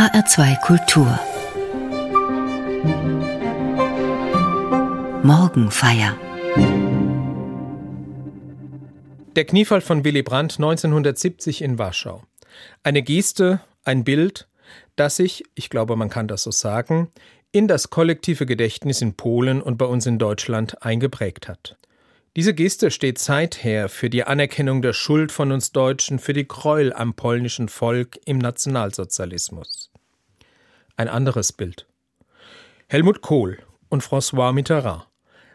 HR2 Kultur Morgenfeier Der Kniefall von Willy Brandt 1970 in Warschau. Eine Geste, ein Bild, das sich, ich glaube, man kann das so sagen, in das kollektive Gedächtnis in Polen und bei uns in Deutschland eingeprägt hat. Diese Geste steht seither für die Anerkennung der Schuld von uns Deutschen für die Gräuel am polnischen Volk im Nationalsozialismus. Ein anderes Bild. Helmut Kohl und François Mitterrand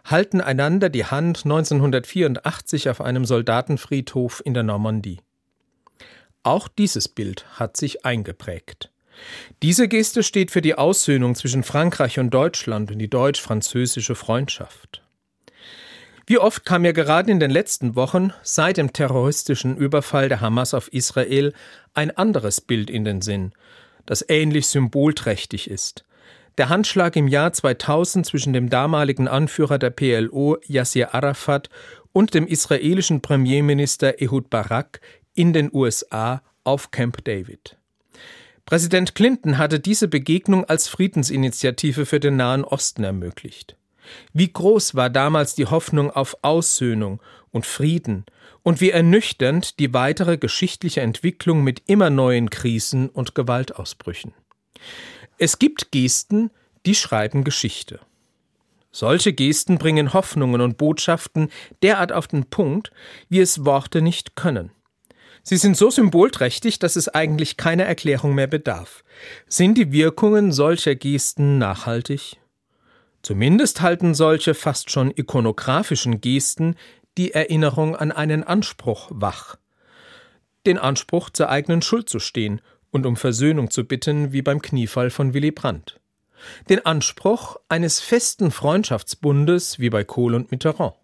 halten einander die Hand 1984 auf einem Soldatenfriedhof in der Normandie. Auch dieses Bild hat sich eingeprägt. Diese Geste steht für die Aussöhnung zwischen Frankreich und Deutschland und die deutsch-französische Freundschaft. Wie oft kam mir gerade in den letzten Wochen seit dem terroristischen Überfall der Hamas auf Israel ein anderes Bild in den Sinn, das ähnlich symbolträchtig ist. Der Handschlag im Jahr 2000 zwischen dem damaligen Anführer der PLO Yassir Arafat und dem israelischen Premierminister Ehud Barak in den USA auf Camp David. Präsident Clinton hatte diese Begegnung als Friedensinitiative für den Nahen Osten ermöglicht. Wie groß war damals die Hoffnung auf Aussöhnung und Frieden und wie ernüchternd die weitere geschichtliche Entwicklung mit immer neuen Krisen und Gewaltausbrüchen. Es gibt Gesten, die schreiben Geschichte. Solche Gesten bringen Hoffnungen und Botschaften derart auf den Punkt, wie es Worte nicht können. Sie sind so symbolträchtig, dass es eigentlich keiner Erklärung mehr bedarf. Sind die Wirkungen solcher Gesten nachhaltig? Zumindest halten solche fast schon ikonografischen Gesten die Erinnerung an einen Anspruch wach. Den Anspruch, zur eigenen Schuld zu stehen und um Versöhnung zu bitten, wie beim Kniefall von Willy Brandt. Den Anspruch eines festen Freundschaftsbundes, wie bei Kohl und Mitterrand.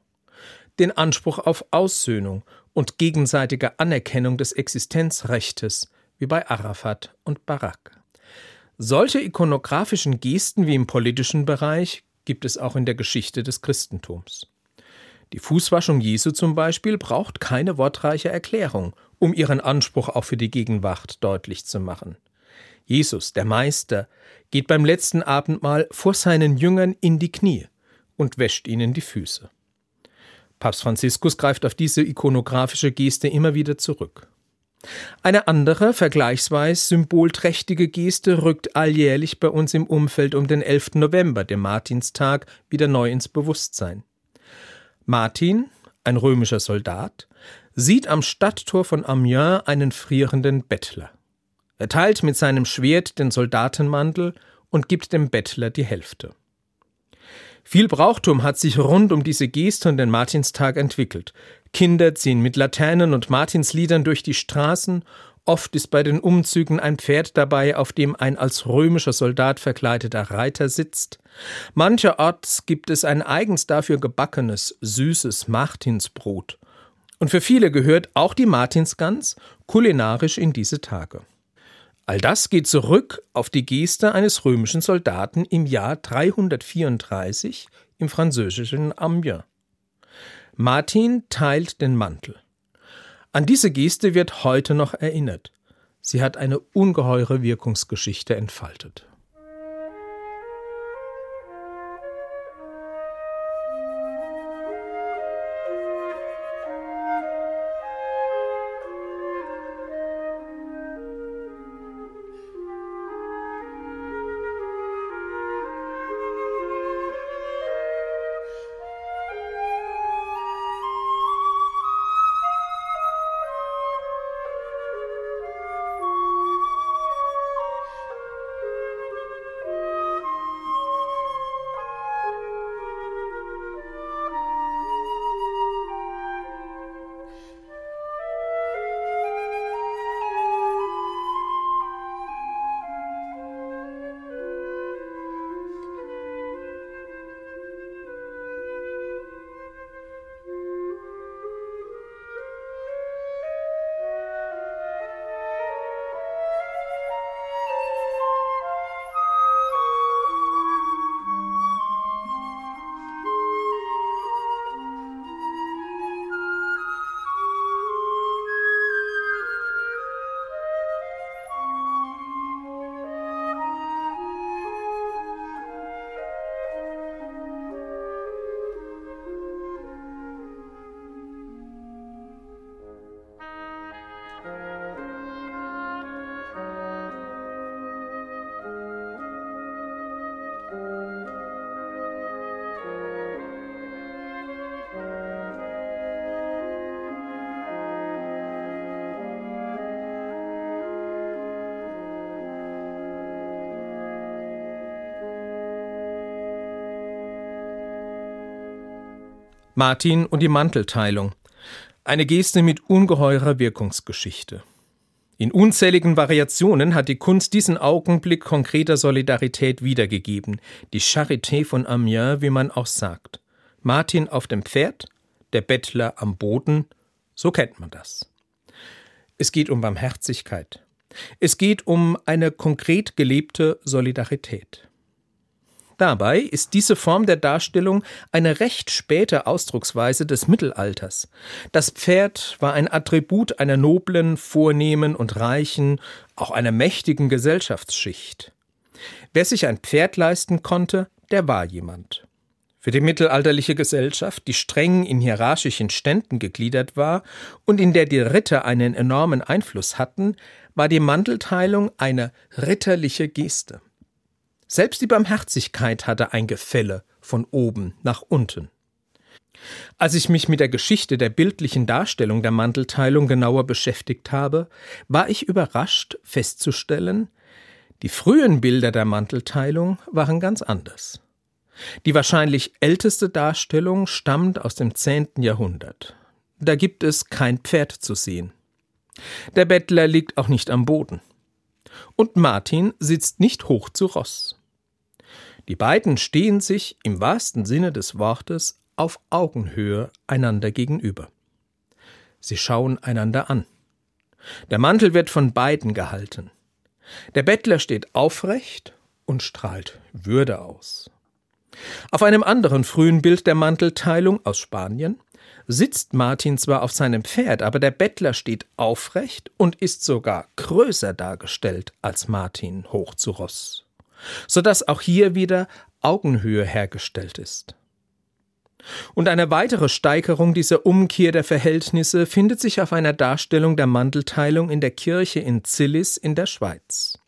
Den Anspruch auf Aussöhnung und gegenseitige Anerkennung des Existenzrechtes, wie bei Arafat und Barak. Solche ikonografischen Gesten wie im politischen Bereich gibt es auch in der Geschichte des Christentums. Die Fußwaschung Jesu zum Beispiel braucht keine wortreiche Erklärung, um ihren Anspruch auch für die Gegenwart deutlich zu machen. Jesus, der Meister, geht beim letzten Abendmahl vor seinen Jüngern in die Knie und wäscht ihnen die Füße. Papst Franziskus greift auf diese ikonografische Geste immer wieder zurück. Eine andere, vergleichsweise symbolträchtige Geste rückt alljährlich bei uns im Umfeld um den 11. November, dem Martinstag, wieder neu ins Bewusstsein. Martin, ein römischer Soldat, sieht am Stadttor von Amiens einen frierenden Bettler. Er teilt mit seinem Schwert den Soldatenmantel und gibt dem Bettler die Hälfte. Viel Brauchtum hat sich rund um diese Geste und den Martinstag entwickelt. Kinder ziehen mit Laternen und Martinsliedern durch die Straßen, oft ist bei den Umzügen ein Pferd dabei, auf dem ein als römischer Soldat verkleideter Reiter sitzt. Mancherorts gibt es ein eigens dafür gebackenes, süßes Martinsbrot. Und für viele gehört auch die Martinsgans kulinarisch in diese Tage. All das geht zurück auf die Geste eines römischen Soldaten im Jahr 334 im französischen Amiens. Martin teilt den Mantel. An diese Geste wird heute noch erinnert. Sie hat eine ungeheure Wirkungsgeschichte entfaltet. Martin und die Mantelteilung. Eine Geste mit ungeheurer Wirkungsgeschichte. In unzähligen Variationen hat die Kunst diesen Augenblick konkreter Solidarität wiedergegeben. Die Charité von Amiens, wie man auch sagt. Martin auf dem Pferd, der Bettler am Boden, so kennt man das. Es geht um Barmherzigkeit. Es geht um eine konkret gelebte Solidarität. Dabei ist diese Form der Darstellung eine recht späte Ausdrucksweise des Mittelalters. Das Pferd war ein Attribut einer noblen, vornehmen und reichen, auch einer mächtigen Gesellschaftsschicht. Wer sich ein Pferd leisten konnte, der war jemand. Für die mittelalterliche Gesellschaft, die streng in hierarchischen Ständen gegliedert war und in der die Ritter einen enormen Einfluss hatten, war die Mantelteilung eine ritterliche Geste. Selbst die Barmherzigkeit hatte ein Gefälle von oben nach unten. Als ich mich mit der Geschichte der bildlichen Darstellung der Mantelteilung genauer beschäftigt habe, war ich überrascht festzustellen, die frühen Bilder der Mantelteilung waren ganz anders. Die wahrscheinlich älteste Darstellung stammt aus dem 10. Jahrhundert. Da gibt es kein Pferd zu sehen. Der Bettler liegt auch nicht am Boden. Und Martin sitzt nicht hoch zu Ross. Die beiden stehen sich im wahrsten Sinne des Wortes auf Augenhöhe einander gegenüber. Sie schauen einander an. Der Mantel wird von beiden gehalten. Der Bettler steht aufrecht und strahlt Würde aus. Auf einem anderen frühen Bild der Mantelteilung aus Spanien sitzt Martin zwar auf seinem Pferd, aber der Bettler steht aufrecht und ist sogar größer dargestellt als Martin hoch zu Ross sodass auch hier wieder Augenhöhe hergestellt ist. Und eine weitere Steigerung dieser Umkehr der Verhältnisse findet sich auf einer Darstellung der Mantelteilung in der Kirche in Zillis in der Schweiz.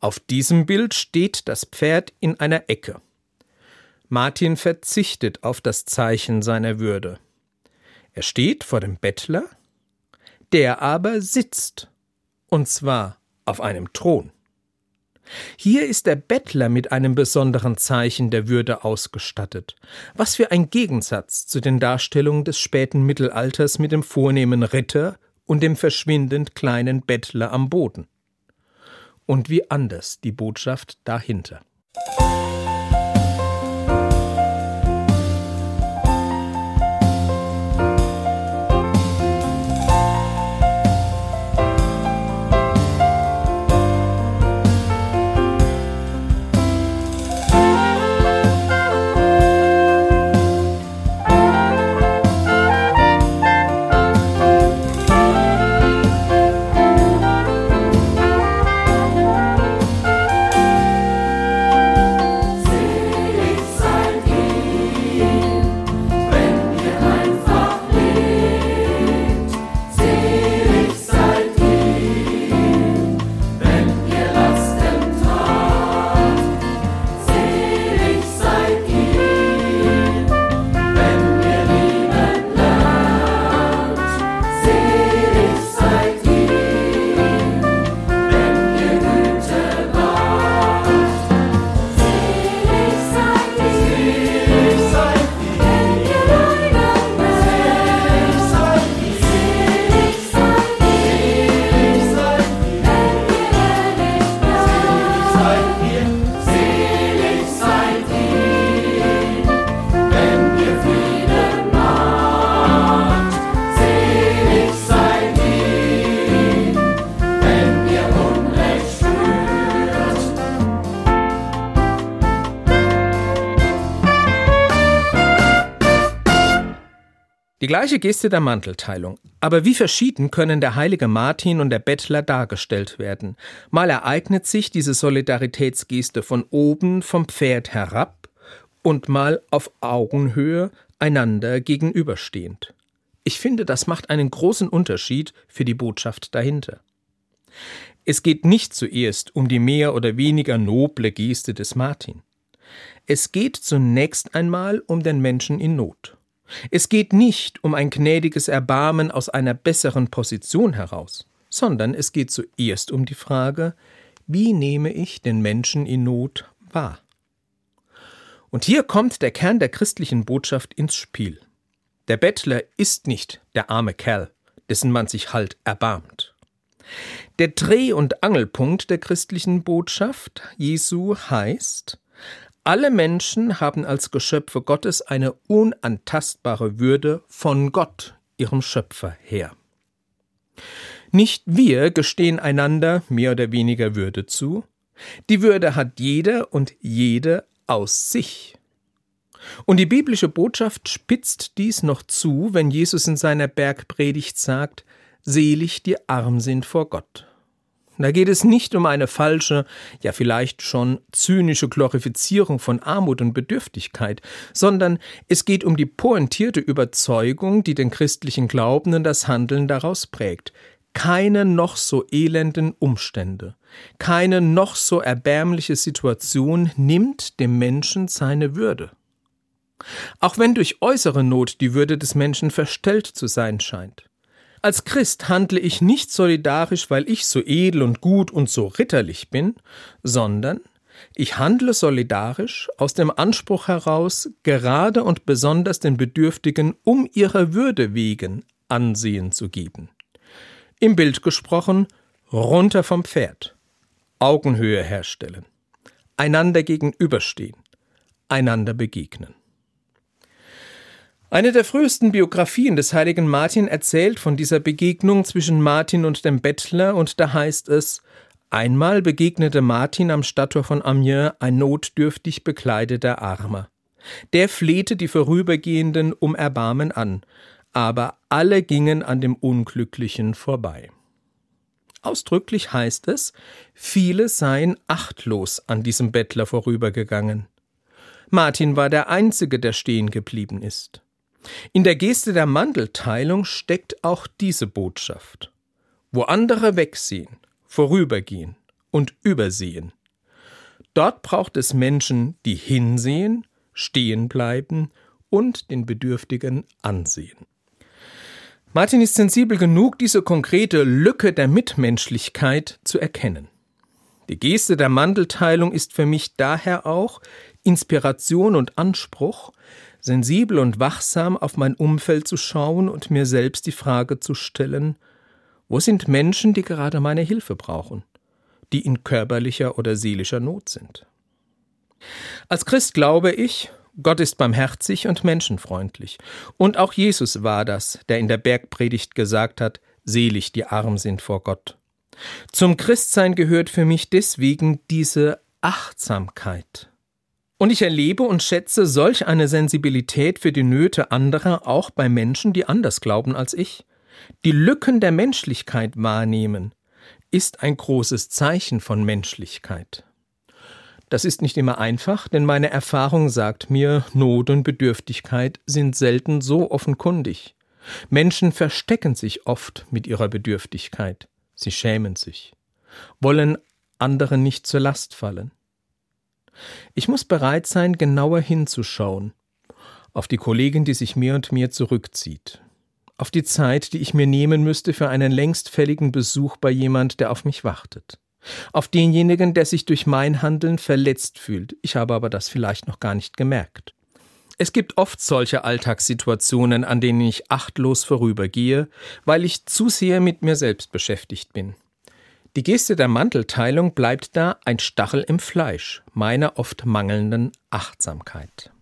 Auf diesem Bild steht das Pferd in einer Ecke. Martin verzichtet auf das Zeichen seiner Würde. Er steht vor dem Bettler, der aber sitzt, und zwar auf einem Thron. Hier ist der Bettler mit einem besonderen Zeichen der Würde ausgestattet. Was für ein Gegensatz zu den Darstellungen des späten Mittelalters mit dem vornehmen Ritter und dem verschwindend kleinen Bettler am Boden. Und wie anders die Botschaft dahinter. Gleiche Geste der Mantelteilung. Aber wie verschieden können der heilige Martin und der Bettler dargestellt werden. Mal ereignet sich diese Solidaritätsgeste von oben vom Pferd herab und mal auf Augenhöhe einander gegenüberstehend. Ich finde, das macht einen großen Unterschied für die Botschaft dahinter. Es geht nicht zuerst um die mehr oder weniger noble Geste des Martin. Es geht zunächst einmal um den Menschen in Not. Es geht nicht um ein gnädiges Erbarmen aus einer besseren Position heraus, sondern es geht zuerst um die Frage, wie nehme ich den Menschen in Not wahr? Und hier kommt der Kern der christlichen Botschaft ins Spiel. Der Bettler ist nicht der arme Kerl, dessen man sich halt erbarmt. Der Dreh- und Angelpunkt der christlichen Botschaft Jesu heißt, alle Menschen haben als Geschöpfe Gottes eine unantastbare Würde von Gott, ihrem Schöpfer, her. Nicht wir gestehen einander mehr oder weniger Würde zu, die Würde hat jeder und jede aus sich. Und die biblische Botschaft spitzt dies noch zu, wenn Jesus in seiner Bergpredigt sagt, Selig die arm sind vor Gott. Da geht es nicht um eine falsche, ja vielleicht schon zynische Glorifizierung von Armut und Bedürftigkeit, sondern es geht um die pointierte Überzeugung, die den christlichen Glauben und das Handeln daraus prägt. Keine noch so elenden Umstände, keine noch so erbärmliche Situation nimmt dem Menschen seine Würde. Auch wenn durch äußere Not die Würde des Menschen verstellt zu sein scheint. Als Christ handle ich nicht solidarisch, weil ich so edel und gut und so ritterlich bin, sondern ich handle solidarisch aus dem Anspruch heraus, gerade und besonders den Bedürftigen um ihrer Würde wegen Ansehen zu geben. Im Bild gesprochen, runter vom Pferd, Augenhöhe herstellen, einander gegenüberstehen, einander begegnen. Eine der frühesten Biografien des heiligen Martin erzählt von dieser Begegnung zwischen Martin und dem Bettler, und da heißt es Einmal begegnete Martin am Stadttor von Amiens ein notdürftig bekleideter Armer. Der flehte die Vorübergehenden um Erbarmen an, aber alle gingen an dem Unglücklichen vorbei. Ausdrücklich heißt es, viele seien achtlos an diesem Bettler vorübergegangen. Martin war der Einzige, der stehen geblieben ist. In der Geste der Mandelteilung steckt auch diese Botschaft. Wo andere wegsehen, vorübergehen und übersehen. Dort braucht es Menschen, die hinsehen, stehen bleiben und den Bedürftigen ansehen. Martin ist sensibel genug, diese konkrete Lücke der Mitmenschlichkeit zu erkennen. Die Geste der Mandelteilung ist für mich daher auch Inspiration und Anspruch, sensibel und wachsam auf mein Umfeld zu schauen und mir selbst die Frage zu stellen, wo sind Menschen, die gerade meine Hilfe brauchen, die in körperlicher oder seelischer Not sind? Als Christ glaube ich, Gott ist barmherzig und menschenfreundlich. Und auch Jesus war das, der in der Bergpredigt gesagt hat, selig die arm sind vor Gott. Zum Christsein gehört für mich deswegen diese Achtsamkeit, und ich erlebe und schätze solch eine Sensibilität für die Nöte anderer auch bei Menschen, die anders glauben als ich. Die Lücken der Menschlichkeit wahrnehmen ist ein großes Zeichen von Menschlichkeit. Das ist nicht immer einfach, denn meine Erfahrung sagt mir, Not und Bedürftigkeit sind selten so offenkundig. Menschen verstecken sich oft mit ihrer Bedürftigkeit. Sie schämen sich, wollen anderen nicht zur Last fallen. Ich muss bereit sein, genauer hinzuschauen. Auf die Kollegin, die sich mehr und mehr zurückzieht. Auf die Zeit, die ich mir nehmen müsste für einen längst fälligen Besuch bei jemand, der auf mich wartet. Auf denjenigen, der sich durch mein Handeln verletzt fühlt. Ich habe aber das vielleicht noch gar nicht gemerkt. Es gibt oft solche Alltagssituationen, an denen ich achtlos vorübergehe, weil ich zu sehr mit mir selbst beschäftigt bin. Die Geste der Mantelteilung bleibt da ein Stachel im Fleisch meiner oft mangelnden Achtsamkeit.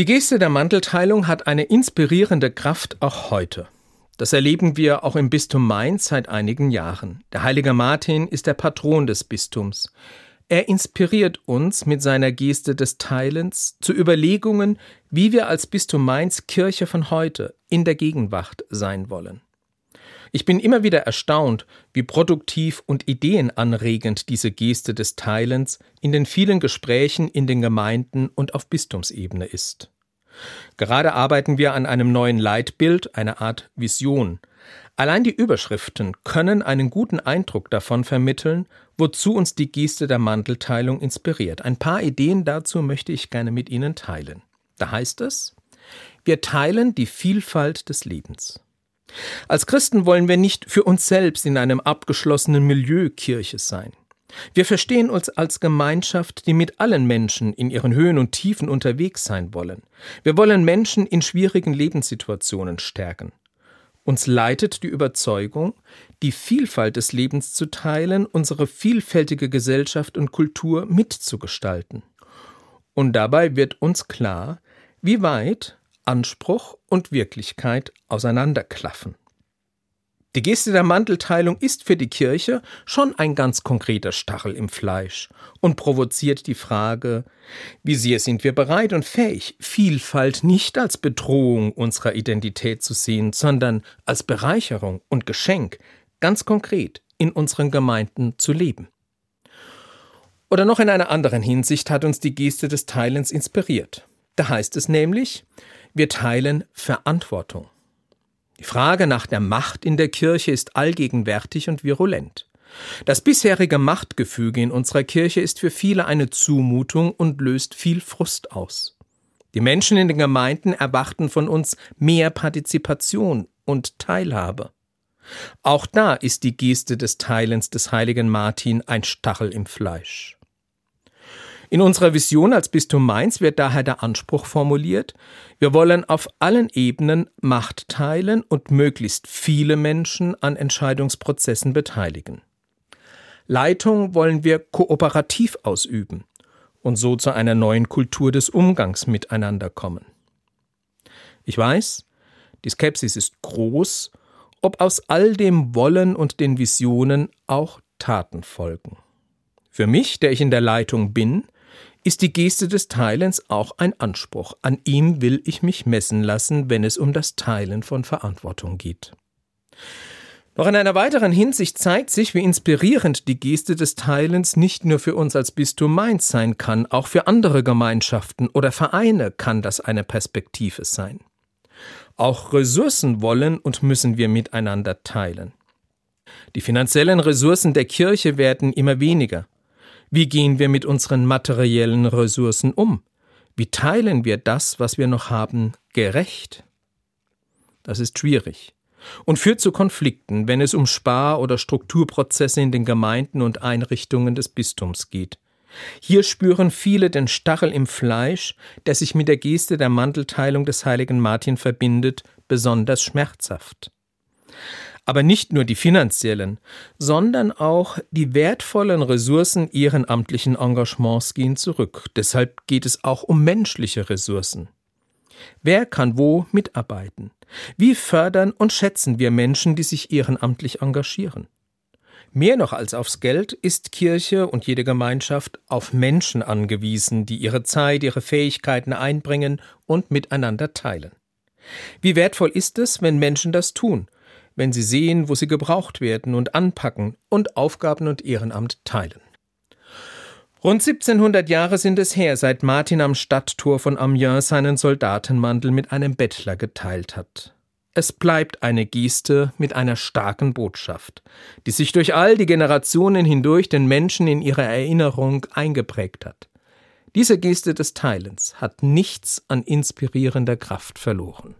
Die Geste der Mantelteilung hat eine inspirierende Kraft auch heute. Das erleben wir auch im Bistum Mainz seit einigen Jahren. Der heilige Martin ist der Patron des Bistums. Er inspiriert uns mit seiner Geste des Teilens zu Überlegungen, wie wir als Bistum Mainz Kirche von heute in der Gegenwart sein wollen. Ich bin immer wieder erstaunt, wie produktiv und ideenanregend diese Geste des Teilens in den vielen Gesprächen in den Gemeinden und auf Bistumsebene ist. Gerade arbeiten wir an einem neuen Leitbild, einer Art Vision. Allein die Überschriften können einen guten Eindruck davon vermitteln, wozu uns die Geste der Mantelteilung inspiriert. Ein paar Ideen dazu möchte ich gerne mit Ihnen teilen. Da heißt es, wir teilen die Vielfalt des Lebens. Als Christen wollen wir nicht für uns selbst in einem abgeschlossenen Milieu Kirche sein. Wir verstehen uns als Gemeinschaft, die mit allen Menschen in ihren Höhen und Tiefen unterwegs sein wollen. Wir wollen Menschen in schwierigen Lebenssituationen stärken. Uns leitet die Überzeugung, die Vielfalt des Lebens zu teilen, unsere vielfältige Gesellschaft und Kultur mitzugestalten. Und dabei wird uns klar, wie weit Anspruch und Wirklichkeit auseinanderklaffen. Die Geste der Mantelteilung ist für die Kirche schon ein ganz konkreter Stachel im Fleisch und provoziert die Frage, wie sehr sind wir bereit und fähig, Vielfalt nicht als Bedrohung unserer Identität zu sehen, sondern als Bereicherung und Geschenk, ganz konkret in unseren Gemeinden zu leben. Oder noch in einer anderen Hinsicht hat uns die Geste des Teilens inspiriert. Da heißt es nämlich, wir teilen Verantwortung. Die Frage nach der Macht in der Kirche ist allgegenwärtig und virulent. Das bisherige Machtgefüge in unserer Kirche ist für viele eine Zumutung und löst viel Frust aus. Die Menschen in den Gemeinden erwarten von uns mehr Partizipation und Teilhabe. Auch da ist die Geste des Teilens des heiligen Martin ein Stachel im Fleisch. In unserer Vision als Bistum Mainz wird daher der Anspruch formuliert, wir wollen auf allen Ebenen Macht teilen und möglichst viele Menschen an Entscheidungsprozessen beteiligen. Leitung wollen wir kooperativ ausüben und so zu einer neuen Kultur des Umgangs miteinander kommen. Ich weiß, die Skepsis ist groß, ob aus all dem Wollen und den Visionen auch Taten folgen. Für mich, der ich in der Leitung bin, ist die Geste des Teilens auch ein Anspruch. An ihm will ich mich messen lassen, wenn es um das Teilen von Verantwortung geht. Noch in einer weiteren Hinsicht zeigt sich, wie inspirierend die Geste des Teilens nicht nur für uns als Bistum Mainz sein kann, auch für andere Gemeinschaften oder Vereine kann das eine Perspektive sein. Auch Ressourcen wollen und müssen wir miteinander teilen. Die finanziellen Ressourcen der Kirche werden immer weniger. Wie gehen wir mit unseren materiellen Ressourcen um? Wie teilen wir das, was wir noch haben, gerecht? Das ist schwierig und führt zu Konflikten, wenn es um Spar- oder Strukturprozesse in den Gemeinden und Einrichtungen des Bistums geht. Hier spüren viele den Stachel im Fleisch, der sich mit der Geste der Mantelteilung des heiligen Martin verbindet, besonders schmerzhaft aber nicht nur die finanziellen, sondern auch die wertvollen Ressourcen ehrenamtlichen Engagements gehen zurück. Deshalb geht es auch um menschliche Ressourcen. Wer kann wo mitarbeiten? Wie fördern und schätzen wir Menschen, die sich ehrenamtlich engagieren? Mehr noch als aufs Geld ist Kirche und jede Gemeinschaft auf Menschen angewiesen, die ihre Zeit, ihre Fähigkeiten einbringen und miteinander teilen. Wie wertvoll ist es, wenn Menschen das tun wenn sie sehen, wo sie gebraucht werden und anpacken und Aufgaben und Ehrenamt teilen. Rund 1700 Jahre sind es her, seit Martin am Stadttor von Amiens seinen Soldatenmantel mit einem Bettler geteilt hat. Es bleibt eine Geste mit einer starken Botschaft, die sich durch all die Generationen hindurch den Menschen in ihrer Erinnerung eingeprägt hat. Diese Geste des Teilens hat nichts an inspirierender Kraft verloren.